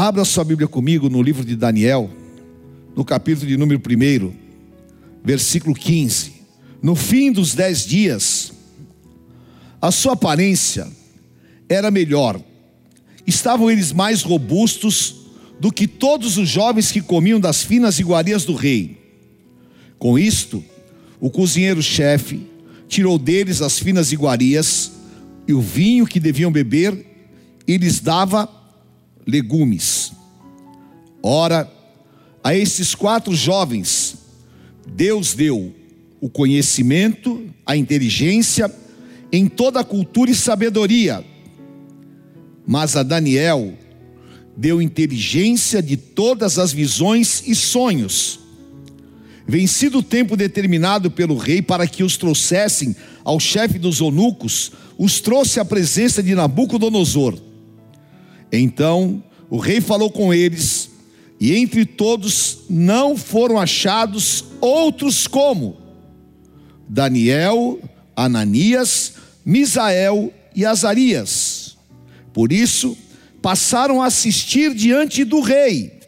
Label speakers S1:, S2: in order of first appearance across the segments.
S1: Abra sua Bíblia comigo no livro de Daniel, no capítulo de número 1, versículo 15. No fim dos dez dias, a sua aparência era melhor, estavam eles mais robustos do que todos os jovens que comiam das finas iguarias do rei. Com isto, o cozinheiro-chefe tirou deles as finas iguarias e o vinho que deviam beber e lhes dava legumes. Ora, a esses quatro jovens, Deus deu o conhecimento, a inteligência em toda a cultura e sabedoria. Mas a Daniel deu inteligência de todas as visões e sonhos. Vencido o tempo determinado pelo rei para que os trouxessem ao chefe dos eunucos, os trouxe à presença de Nabucodonosor. Então o rei falou com eles, e entre todos não foram achados outros como Daniel, Ananias, Misael e Azarias. Por isso, passaram a assistir diante do rei.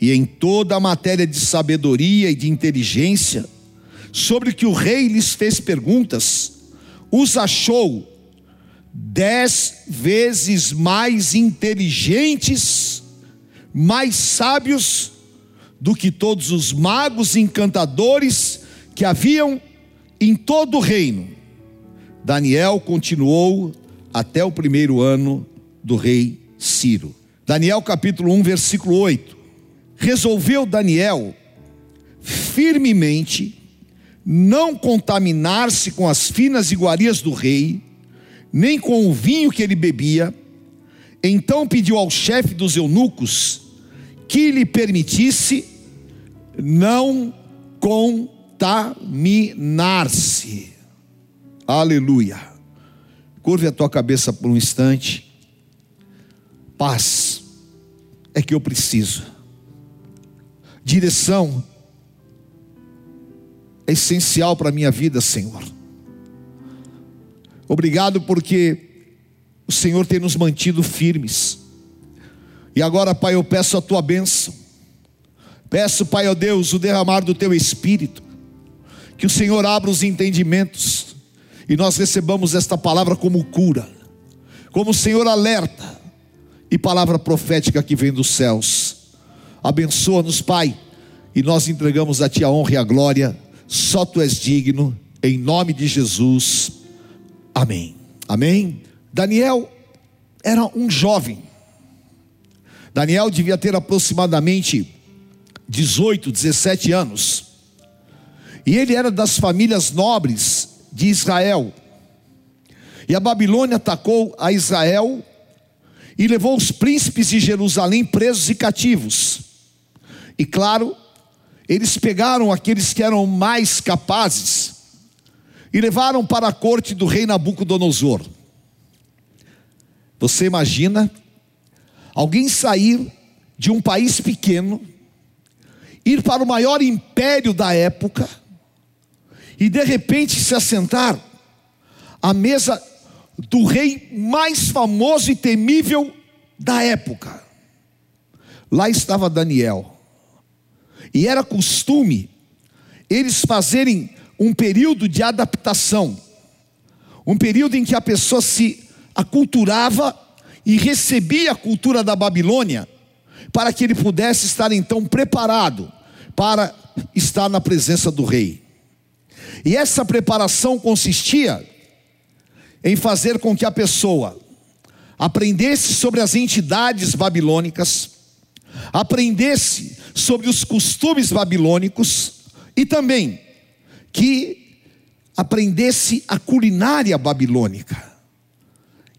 S1: E em toda a matéria de sabedoria e de inteligência, sobre que o rei lhes fez perguntas, os achou dez vezes mais inteligentes, mais sábios do que todos os magos e encantadores que haviam em todo o reino. Daniel continuou até o primeiro ano do rei Ciro. Daniel capítulo 1, versículo 8. Resolveu Daniel firmemente não contaminar-se com as finas iguarias do rei, nem com o vinho que ele bebia. Então pediu ao chefe dos eunucos que lhe permitisse não contaminar-se. Aleluia. Curve a tua cabeça por um instante. Paz é que eu preciso. Direção é essencial para a minha vida, Senhor. Obrigado porque o Senhor tem nos mantido firmes. E agora, Pai, eu peço a tua bênção. Peço, Pai, ó Deus, o derramar do teu espírito. Que o Senhor abra os entendimentos e nós recebamos esta palavra como cura, como Senhor alerta e palavra profética que vem dos céus. Abençoa-nos, Pai, e nós entregamos a Ti a honra e a glória. Só Tu és digno, em nome de Jesus. Amém. Amém. Daniel era um jovem. Daniel devia ter aproximadamente 18, 17 anos. E ele era das famílias nobres de Israel. E a Babilônia atacou a Israel e levou os príncipes de Jerusalém presos e cativos. E claro, eles pegaram aqueles que eram mais capazes e levaram para a corte do rei Nabucodonosor. Você imagina alguém sair de um país pequeno, ir para o maior império da época e de repente se assentar à mesa do rei mais famoso e temível da época. Lá estava Daniel. E era costume eles fazerem um período de adaptação, um período em que a pessoa se aculturava e recebia a cultura da Babilônia, para que ele pudesse estar então preparado para estar na presença do rei. E essa preparação consistia em fazer com que a pessoa aprendesse sobre as entidades babilônicas, aprendesse sobre os costumes babilônicos e também que aprendesse a culinária babilônica.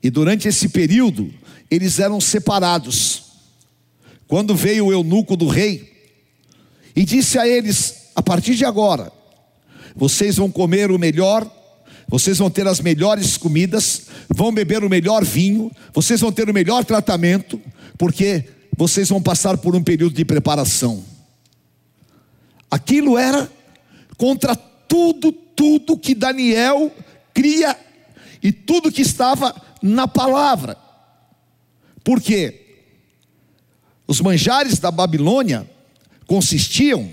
S1: E durante esse período, eles eram separados. Quando veio o eunuco do rei e disse a eles: a partir de agora, vocês vão comer o melhor, vocês vão ter as melhores comidas, vão beber o melhor vinho, vocês vão ter o melhor tratamento, porque vocês vão passar por um período de preparação. Aquilo era contra tudo, tudo que Daniel cria e tudo que estava na palavra. Por quê? Os manjares da Babilônia consistiam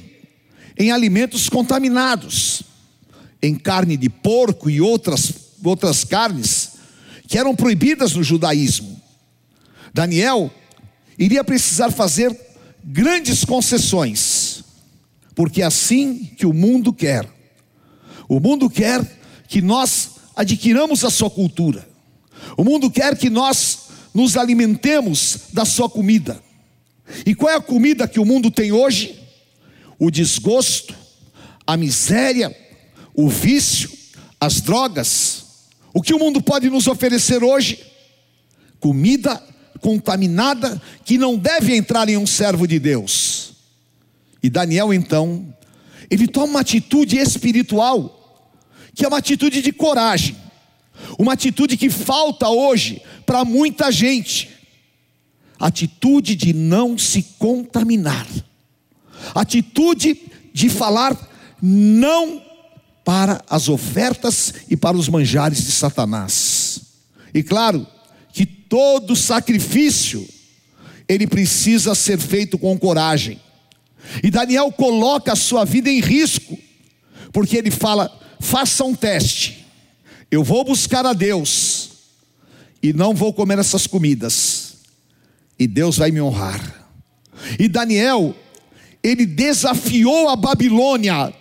S1: em alimentos contaminados, em carne de porco e outras, outras carnes que eram proibidas no judaísmo. Daniel iria precisar fazer grandes concessões, porque é assim que o mundo quer. O mundo quer que nós adquiramos a sua cultura. O mundo quer que nós nos alimentemos da sua comida. E qual é a comida que o mundo tem hoje? O desgosto, a miséria, o vício, as drogas. O que o mundo pode nos oferecer hoje? Comida contaminada que não deve entrar em um servo de Deus. E Daniel então, ele toma uma atitude espiritual, que é uma atitude de coragem, uma atitude que falta hoje para muita gente atitude de não se contaminar, atitude de falar não para as ofertas e para os manjares de Satanás. E claro, que todo sacrifício ele precisa ser feito com coragem. E Daniel coloca a sua vida em risco, porque ele fala: faça um teste. Eu vou buscar a Deus e não vou comer essas comidas e Deus vai me honrar. E Daniel, ele desafiou a Babilônia,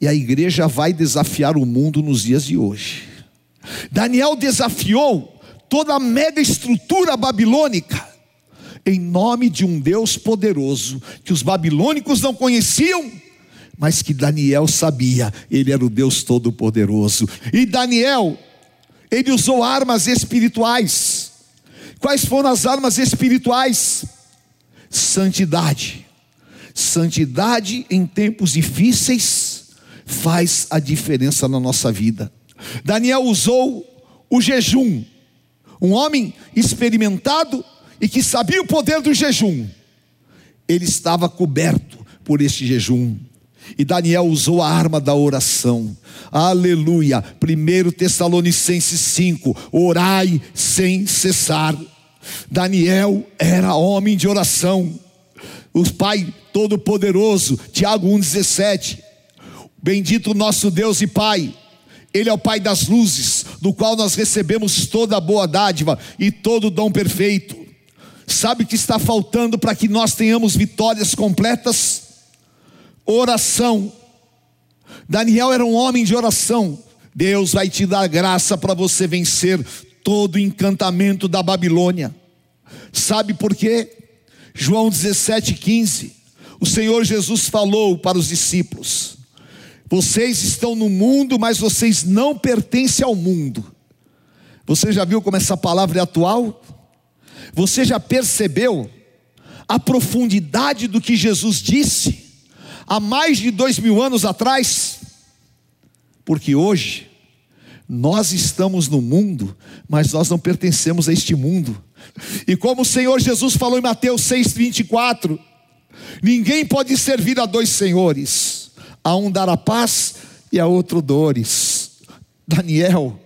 S1: e a igreja vai desafiar o mundo nos dias de hoje. Daniel desafiou toda a mega estrutura babilônica, em nome de um Deus poderoso, que os babilônicos não conheciam, mas que Daniel sabia, ele era o Deus Todo-Poderoso. E Daniel, ele usou armas espirituais, Quais foram as armas espirituais? Santidade. Santidade em tempos difíceis faz a diferença na nossa vida. Daniel usou o jejum. Um homem experimentado e que sabia o poder do jejum. Ele estava coberto por este jejum. E Daniel usou a arma da oração. Aleluia. 1 Tessalonicenses 5: Orai sem cessar. Daniel era homem de oração. O Pai Todo-Poderoso, Tiago 1,17. Bendito nosso Deus e Pai, Ele é o Pai das luzes, do qual nós recebemos toda a boa dádiva e todo o dom perfeito. Sabe o que está faltando para que nós tenhamos vitórias completas? Oração. Daniel era um homem de oração. Deus vai te dar graça para você vencer todo o encantamento da Babilônia. Sabe por quê? João 17,15. O Senhor Jesus falou para os discípulos: Vocês estão no mundo, mas vocês não pertencem ao mundo. Você já viu como essa palavra é atual? Você já percebeu a profundidade do que Jesus disse há mais de dois mil anos atrás? Porque hoje, nós estamos no mundo, mas nós não pertencemos a este mundo. E como o Senhor Jesus falou em Mateus 6,24: ninguém pode servir a dois senhores, a um dar a paz e a outro dores. Daniel,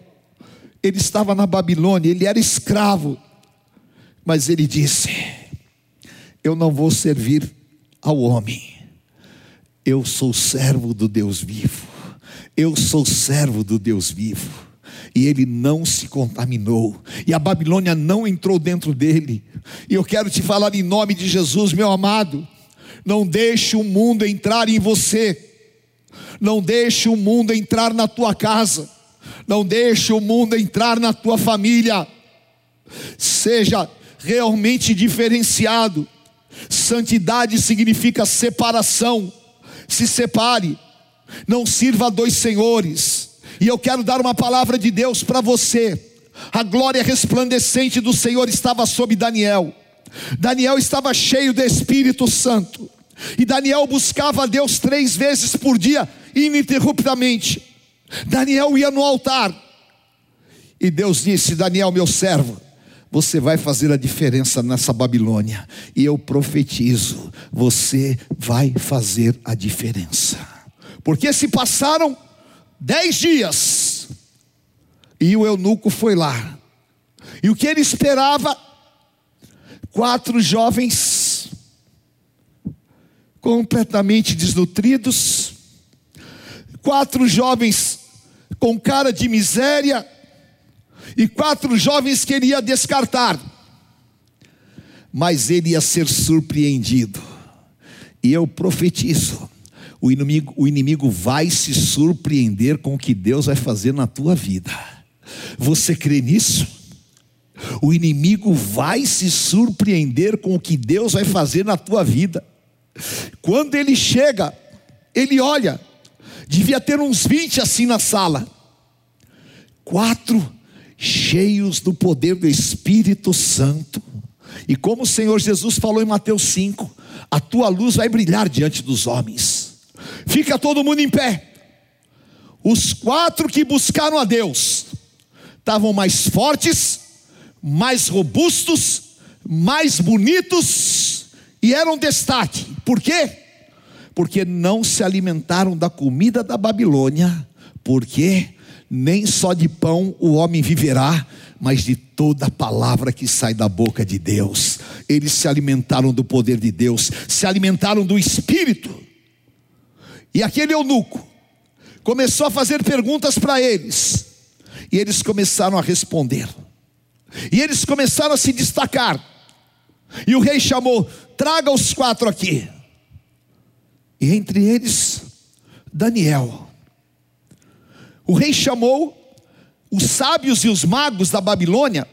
S1: ele estava na Babilônia, ele era escravo, mas ele disse: Eu não vou servir ao homem, eu sou servo do Deus vivo. Eu sou servo do Deus vivo. E ele não se contaminou, e a Babilônia não entrou dentro dele. E eu quero te falar em nome de Jesus, meu amado, não deixe o mundo entrar em você, não deixe o mundo entrar na tua casa, não deixe o mundo entrar na tua família. Seja realmente diferenciado. Santidade significa separação. Se separe não sirva a dois senhores. E eu quero dar uma palavra de Deus para você. A glória resplandecente do Senhor estava sobre Daniel. Daniel estava cheio do Espírito Santo. E Daniel buscava a Deus três vezes por dia, ininterruptamente. Daniel ia no altar. E Deus disse: Daniel, meu servo, você vai fazer a diferença nessa Babilônia. E eu profetizo: você vai fazer a diferença. Porque se passaram dez dias e o eunuco foi lá. E o que ele esperava, quatro jovens completamente desnutridos, quatro jovens com cara de miséria e quatro jovens que ele ia descartar. Mas ele ia ser surpreendido. E eu profetizo: o inimigo, o inimigo vai se surpreender com o que Deus vai fazer na tua vida. Você crê nisso? O inimigo vai se surpreender com o que Deus vai fazer na tua vida. Quando ele chega, ele olha, devia ter uns 20 assim na sala, quatro cheios do poder do Espírito Santo. E como o Senhor Jesus falou em Mateus 5, a tua luz vai brilhar diante dos homens. Fica todo mundo em pé. Os quatro que buscaram a Deus estavam mais fortes, mais robustos, mais bonitos e eram destaque. Por quê? Porque não se alimentaram da comida da Babilônia, porque nem só de pão o homem viverá, mas de toda palavra que sai da boca de Deus. Eles se alimentaram do poder de Deus, se alimentaram do Espírito. E aquele eunuco começou a fazer perguntas para eles, e eles começaram a responder, e eles começaram a se destacar. E o rei chamou: traga os quatro aqui. E entre eles, Daniel. O rei chamou os sábios e os magos da Babilônia,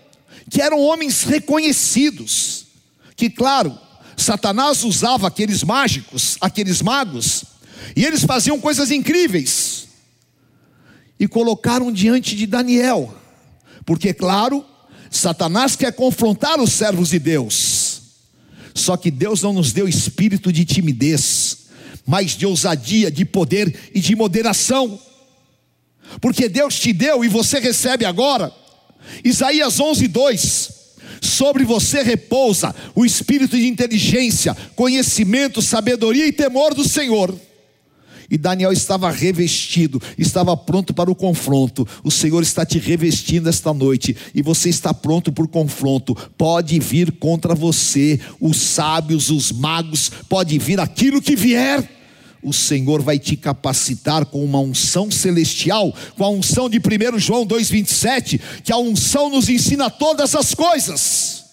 S1: que eram homens reconhecidos, que, claro, Satanás usava aqueles mágicos, aqueles magos, e eles faziam coisas incríveis, e colocaram diante de Daniel, porque, claro, Satanás quer confrontar os servos de Deus, só que Deus não nos deu espírito de timidez, mas de ousadia, de poder e de moderação porque Deus te deu e você recebe agora. Isaías 11, 2: Sobre você repousa o espírito de inteligência, conhecimento, sabedoria e temor do Senhor. E Daniel estava revestido, estava pronto para o confronto. O Senhor está te revestindo esta noite e você está pronto para o confronto. Pode vir contra você os sábios, os magos, pode vir aquilo que vier o Senhor vai te capacitar com uma unção celestial, com a unção de 1 João 2,27, que a unção nos ensina todas as coisas.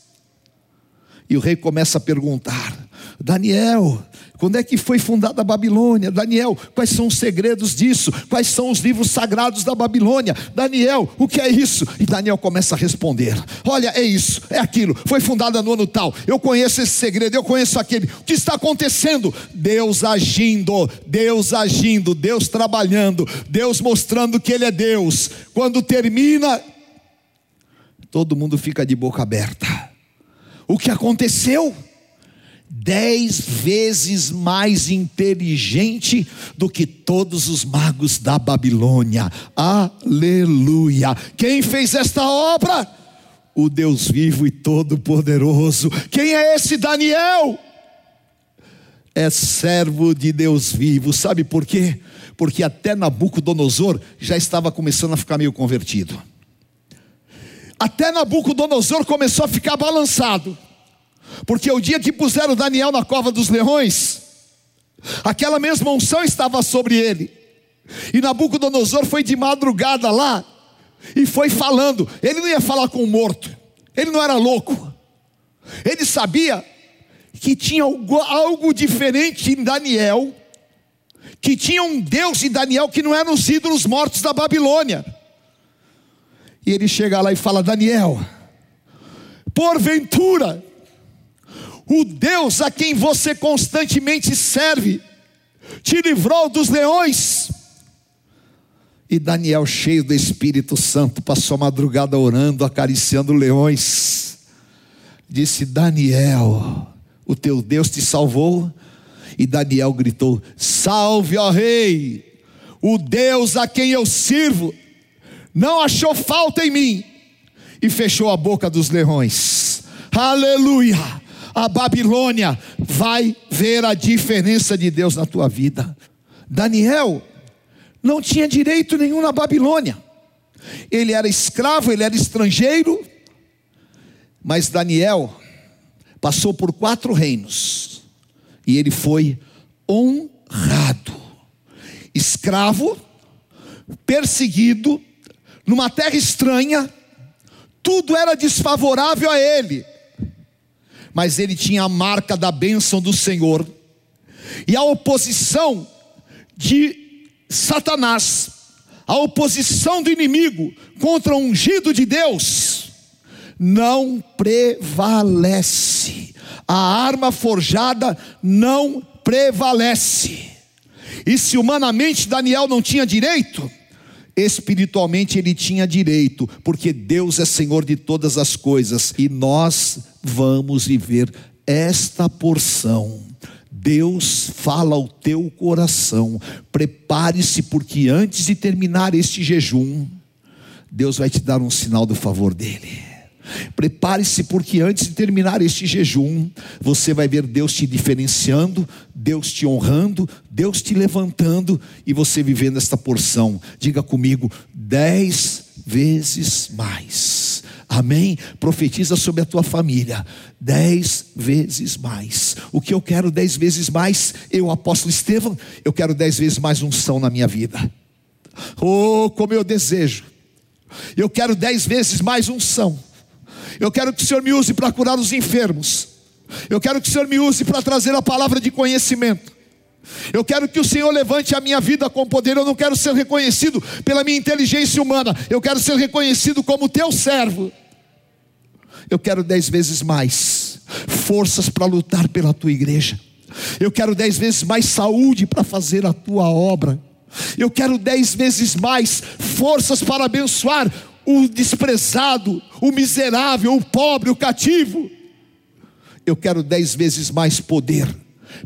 S1: E o rei começa a perguntar: Daniel, quando é que foi fundada a Babilônia? Daniel, quais são os segredos disso? Quais são os livros sagrados da Babilônia? Daniel, o que é isso? E Daniel começa a responder: Olha, é isso, é aquilo, foi fundada no ano tal. Eu conheço esse segredo, eu conheço aquele. O que está acontecendo? Deus agindo, Deus agindo, Deus trabalhando, Deus mostrando que Ele é Deus. Quando termina, todo mundo fica de boca aberta. O que aconteceu? Dez vezes mais inteligente do que todos os magos da Babilônia. Aleluia! Quem fez esta obra? O Deus vivo e todo-poderoso. Quem é esse Daniel? É servo de Deus vivo. Sabe por quê? Porque até Nabucodonosor já estava começando a ficar meio convertido. Até Nabucodonosor começou a ficar balançado. Porque o dia que puseram Daniel na cova dos leões, aquela mesma unção estava sobre ele. E Nabucodonosor foi de madrugada lá e foi falando. Ele não ia falar com o morto, ele não era louco. Ele sabia que tinha algo, algo diferente em Daniel, que tinha um Deus em Daniel que não eram os ídolos mortos da Babilônia. E ele chega lá e fala: Daniel, porventura, o Deus a quem você constantemente serve, te livrou dos leões. E Daniel, cheio do Espírito Santo, passou a madrugada orando, acariciando leões. Disse: Daniel, o teu Deus te salvou. E Daniel gritou: Salve, ó Rei, o Deus a quem eu sirvo, não achou falta em mim, e fechou a boca dos leões. Aleluia! A Babilônia vai ver a diferença de Deus na tua vida. Daniel não tinha direito nenhum na Babilônia. Ele era escravo, ele era estrangeiro. Mas Daniel passou por quatro reinos e ele foi honrado, escravo, perseguido, numa terra estranha, tudo era desfavorável a ele, mas ele tinha a marca da bênção do Senhor, e a oposição de Satanás, a oposição do inimigo contra o ungido de Deus, não prevalece, a arma forjada não prevalece, e se humanamente Daniel não tinha direito, espiritualmente ele tinha direito, porque Deus é Senhor de todas as coisas e nós vamos viver esta porção. Deus fala ao teu coração, prepare-se, porque antes de terminar este jejum, Deus vai te dar um sinal do favor dEle. Prepare-se, porque antes de terminar este jejum, você vai ver Deus te diferenciando, Deus te honrando, Deus te levantando e você vivendo esta porção. Diga comigo, dez vezes mais. Amém? Profetiza sobre a tua família. Dez vezes mais. O que eu quero dez vezes mais? Eu, apóstolo Estevão, eu quero dez vezes mais unção na minha vida. Oh, como eu desejo. Eu quero dez vezes mais unção eu quero que o Senhor me use para curar os enfermos. Eu quero que o Senhor me use para trazer a palavra de conhecimento. Eu quero que o Senhor levante a minha vida com poder. Eu não quero ser reconhecido pela minha inteligência humana. Eu quero ser reconhecido como teu servo. Eu quero dez vezes mais forças para lutar pela tua igreja. Eu quero dez vezes mais saúde para fazer a tua obra. Eu quero dez vezes mais forças para abençoar o desprezado, o miserável, o pobre, o cativo. Eu quero dez vezes mais poder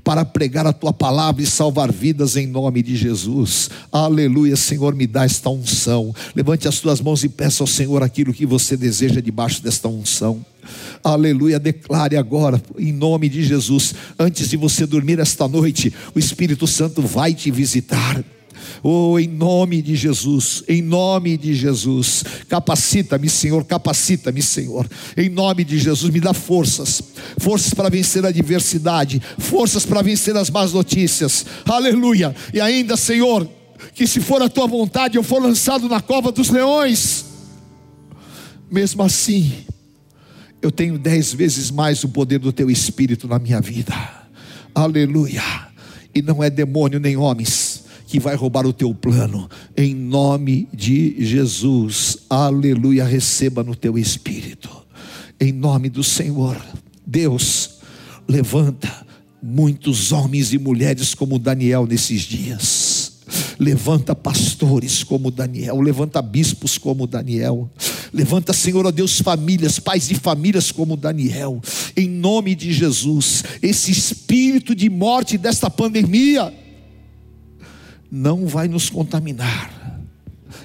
S1: para pregar a tua palavra e salvar vidas em nome de Jesus. Aleluia, Senhor, me dá esta unção. Levante as tuas mãos e peça ao Senhor aquilo que você deseja debaixo desta unção. Aleluia, declare agora, em nome de Jesus, antes de você dormir esta noite, o Espírito Santo vai te visitar. Oh, em nome de Jesus, em nome de Jesus, capacita-me, Senhor, capacita-me, Senhor. Em nome de Jesus, me dá forças, forças para vencer a adversidade, forças para vencer as más notícias. Aleluia. E ainda, Senhor, que se for a tua vontade, eu for lançado na cova dos leões. Mesmo assim, eu tenho dez vezes mais o poder do teu espírito na minha vida. Aleluia. E não é demônio nem homens que vai roubar o teu plano, em nome de Jesus, aleluia, receba no teu espírito, em nome do Senhor, Deus, levanta muitos homens e mulheres como Daniel nesses dias, levanta pastores como Daniel, levanta bispos como Daniel, levanta, Senhor, ó Deus, famílias, pais de famílias como Daniel, em nome de Jesus, esse espírito de morte desta pandemia, não vai nos contaminar.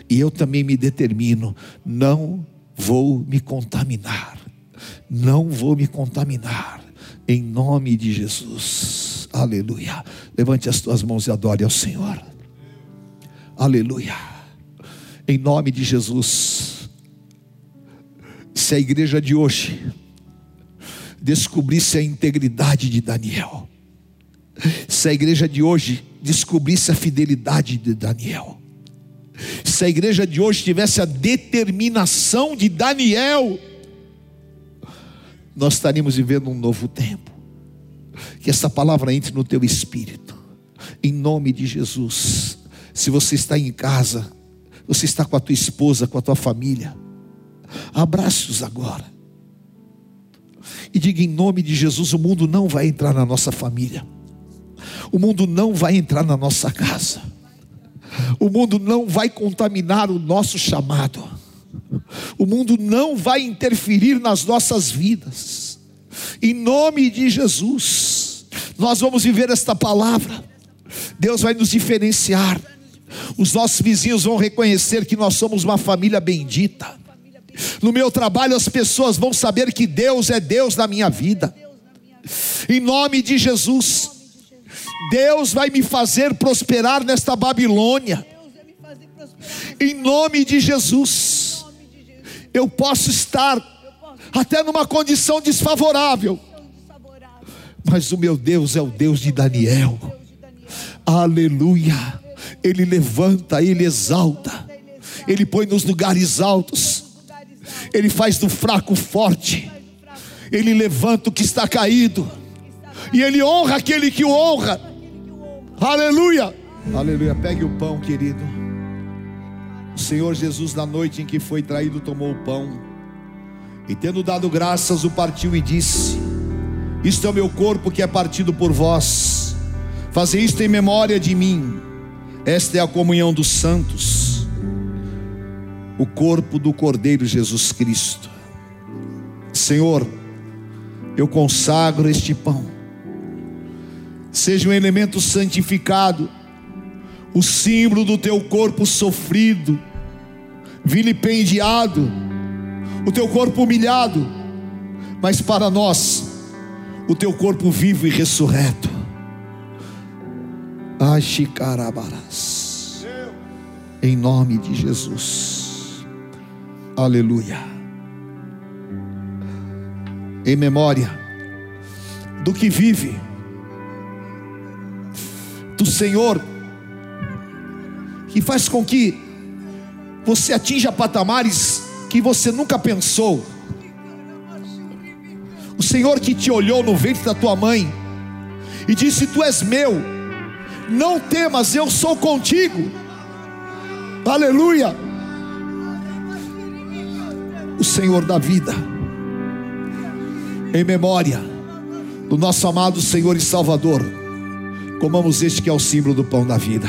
S1: E eu também me determino, não vou me contaminar. Não vou me contaminar. Em nome de Jesus. Aleluia. Levante as tuas mãos e adore ao Senhor. Aleluia. Em nome de Jesus. Se a igreja de hoje descobrisse a integridade de Daniel, se a igreja de hoje descobrisse a fidelidade de Daniel, se a igreja de hoje tivesse a determinação de Daniel, nós estaríamos vivendo um novo tempo. Que essa palavra entre no teu espírito, em nome de Jesus. Se você está em casa, você está com a tua esposa, com a tua família, abraços agora. E diga em nome de Jesus: o mundo não vai entrar na nossa família o mundo não vai entrar na nossa casa, o mundo não vai contaminar o nosso chamado, o mundo não vai interferir nas nossas vidas, em nome de Jesus, nós vamos viver esta palavra, Deus vai nos diferenciar, os nossos vizinhos vão reconhecer que nós somos uma família bendita. No meu trabalho, as pessoas vão saber que Deus é Deus na minha vida. Em nome de Jesus. Deus vai me fazer prosperar nesta Babilônia. Em nome de Jesus. Eu posso estar até numa condição desfavorável, mas o meu Deus é o Deus de Daniel. Aleluia. Ele levanta, ele exalta, ele põe nos lugares altos, ele faz do fraco forte, ele levanta o que está caído, e ele honra aquele que o honra. Aleluia. Aleluia. Pegue o pão, querido. O Senhor Jesus, na noite em que foi traído, tomou o pão, e tendo dado graças, o partiu e disse: Isto é o meu corpo que é partido por vós, fazei isto em memória de mim. Esta é a comunhão dos santos, o corpo do Cordeiro Jesus Cristo. Senhor, eu consagro este pão, seja um elemento santificado, o símbolo do teu corpo sofrido, vilipendiado, o teu corpo humilhado, mas para nós, o teu corpo vivo e ressurreto. Ashikarabaras. Em nome de Jesus. Aleluia. Em memória do que vive, do Senhor, que faz com que você atinja patamares que você nunca pensou. O Senhor que te olhou no ventre da tua mãe e disse: Tu és meu não temas, eu sou contigo. Aleluia. O Senhor da vida, em memória do nosso amado Senhor e Salvador, comamos este que é o símbolo do pão da vida.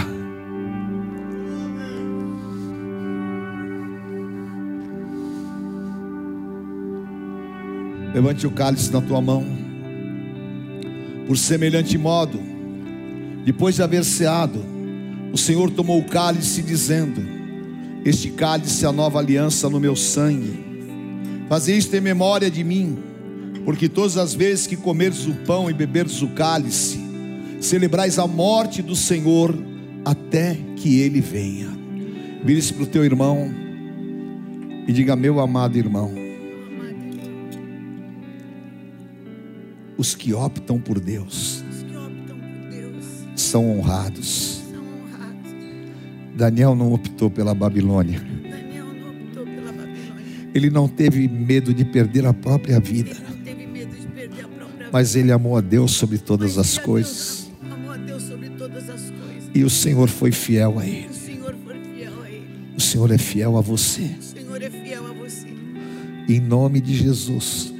S1: Levante o cálice na tua mão, por semelhante modo, depois de haver ceado, o Senhor tomou o cálice, dizendo: Este cálice é a nova aliança no meu sangue. Fazei isto em memória de mim, porque todas as vezes que comerdes o pão e beberdes o cálice, celebrais a morte do Senhor até que ele venha. Vire-se para o teu irmão e diga: Meu amado irmão, os que optam por Deus são honrados. Daniel não optou pela Babilônia. Ele não teve medo de perder a própria vida. Mas ele amou a Deus sobre todas as coisas. E o Senhor foi fiel a ele. O Senhor é fiel a você. Em nome de Jesus.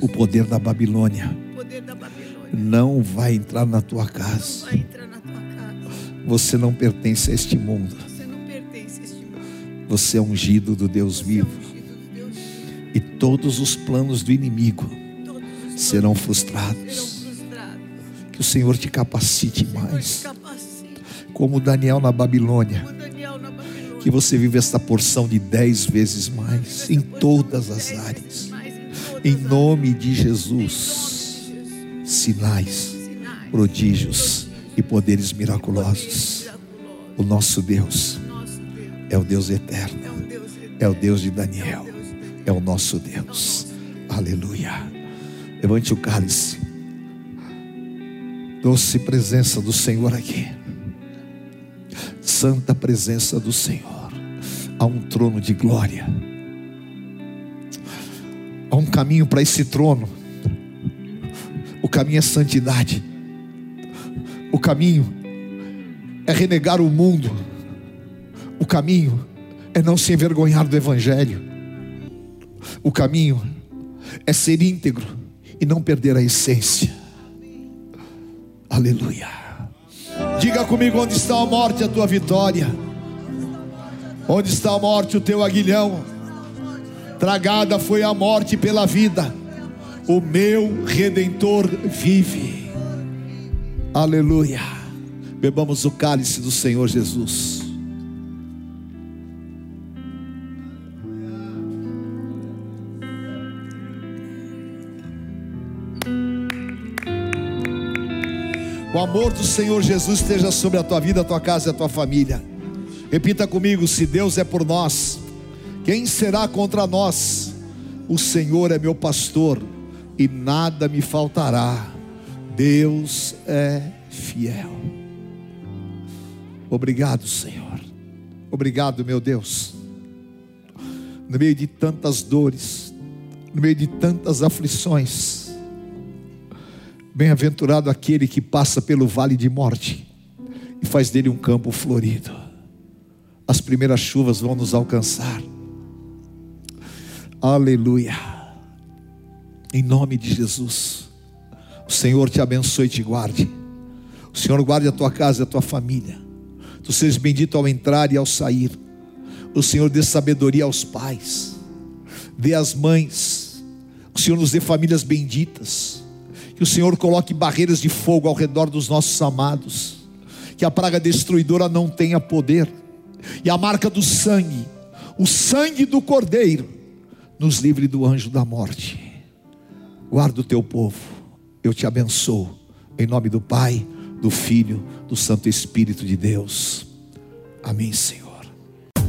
S1: O poder da Babilônia não vai entrar na tua casa. Você não pertence a este mundo. Você é ungido do Deus vivo. E todos os planos do inimigo serão frustrados. Que o Senhor te capacite mais. Como Daniel na Babilônia. Que você vive esta porção de dez vezes mais em todas as áreas. Em nome de Jesus sinais, prodígios e poderes miraculosos. O nosso Deus é o Deus eterno, é o Deus de Daniel, é o nosso Deus. Aleluia. Levante o cálice. Doce presença do Senhor aqui. Santa presença do Senhor. Há um trono de glória. Há um caminho para esse trono o caminho é santidade. O caminho é renegar o mundo. O caminho é não se envergonhar do Evangelho. O caminho é ser íntegro e não perder a essência. Aleluia. Diga comigo onde está a morte, a tua vitória. Onde está a morte, o teu aguilhão. Tragada foi a morte pela vida o meu redentor vive. Aleluia. Bebamos o cálice do Senhor Jesus. O amor do Senhor Jesus esteja sobre a tua vida, a tua casa e a tua família. Repita comigo: se Deus é por nós, quem será contra nós? O Senhor é meu pastor e nada me faltará. Deus é fiel. Obrigado, Senhor. Obrigado, meu Deus. No meio de tantas dores, no meio de tantas aflições, bem-aventurado aquele que passa pelo vale de morte e faz dele um campo florido. As primeiras chuvas vão nos alcançar. Aleluia. Em nome de Jesus. O Senhor te abençoe e te guarde. O Senhor guarde a tua casa e a tua família. Tu sejas bendito ao entrar e ao sair. O Senhor dê sabedoria aos pais, dê às mães. O Senhor nos dê famílias benditas. Que o Senhor coloque barreiras de fogo ao redor dos nossos amados. Que a praga destruidora não tenha poder. E a marca do sangue, o sangue do Cordeiro, nos livre do anjo da morte. Guarda o teu povo. Eu te abençoo. Em nome do Pai, do Filho, do Santo Espírito de Deus. Amém, Senhor.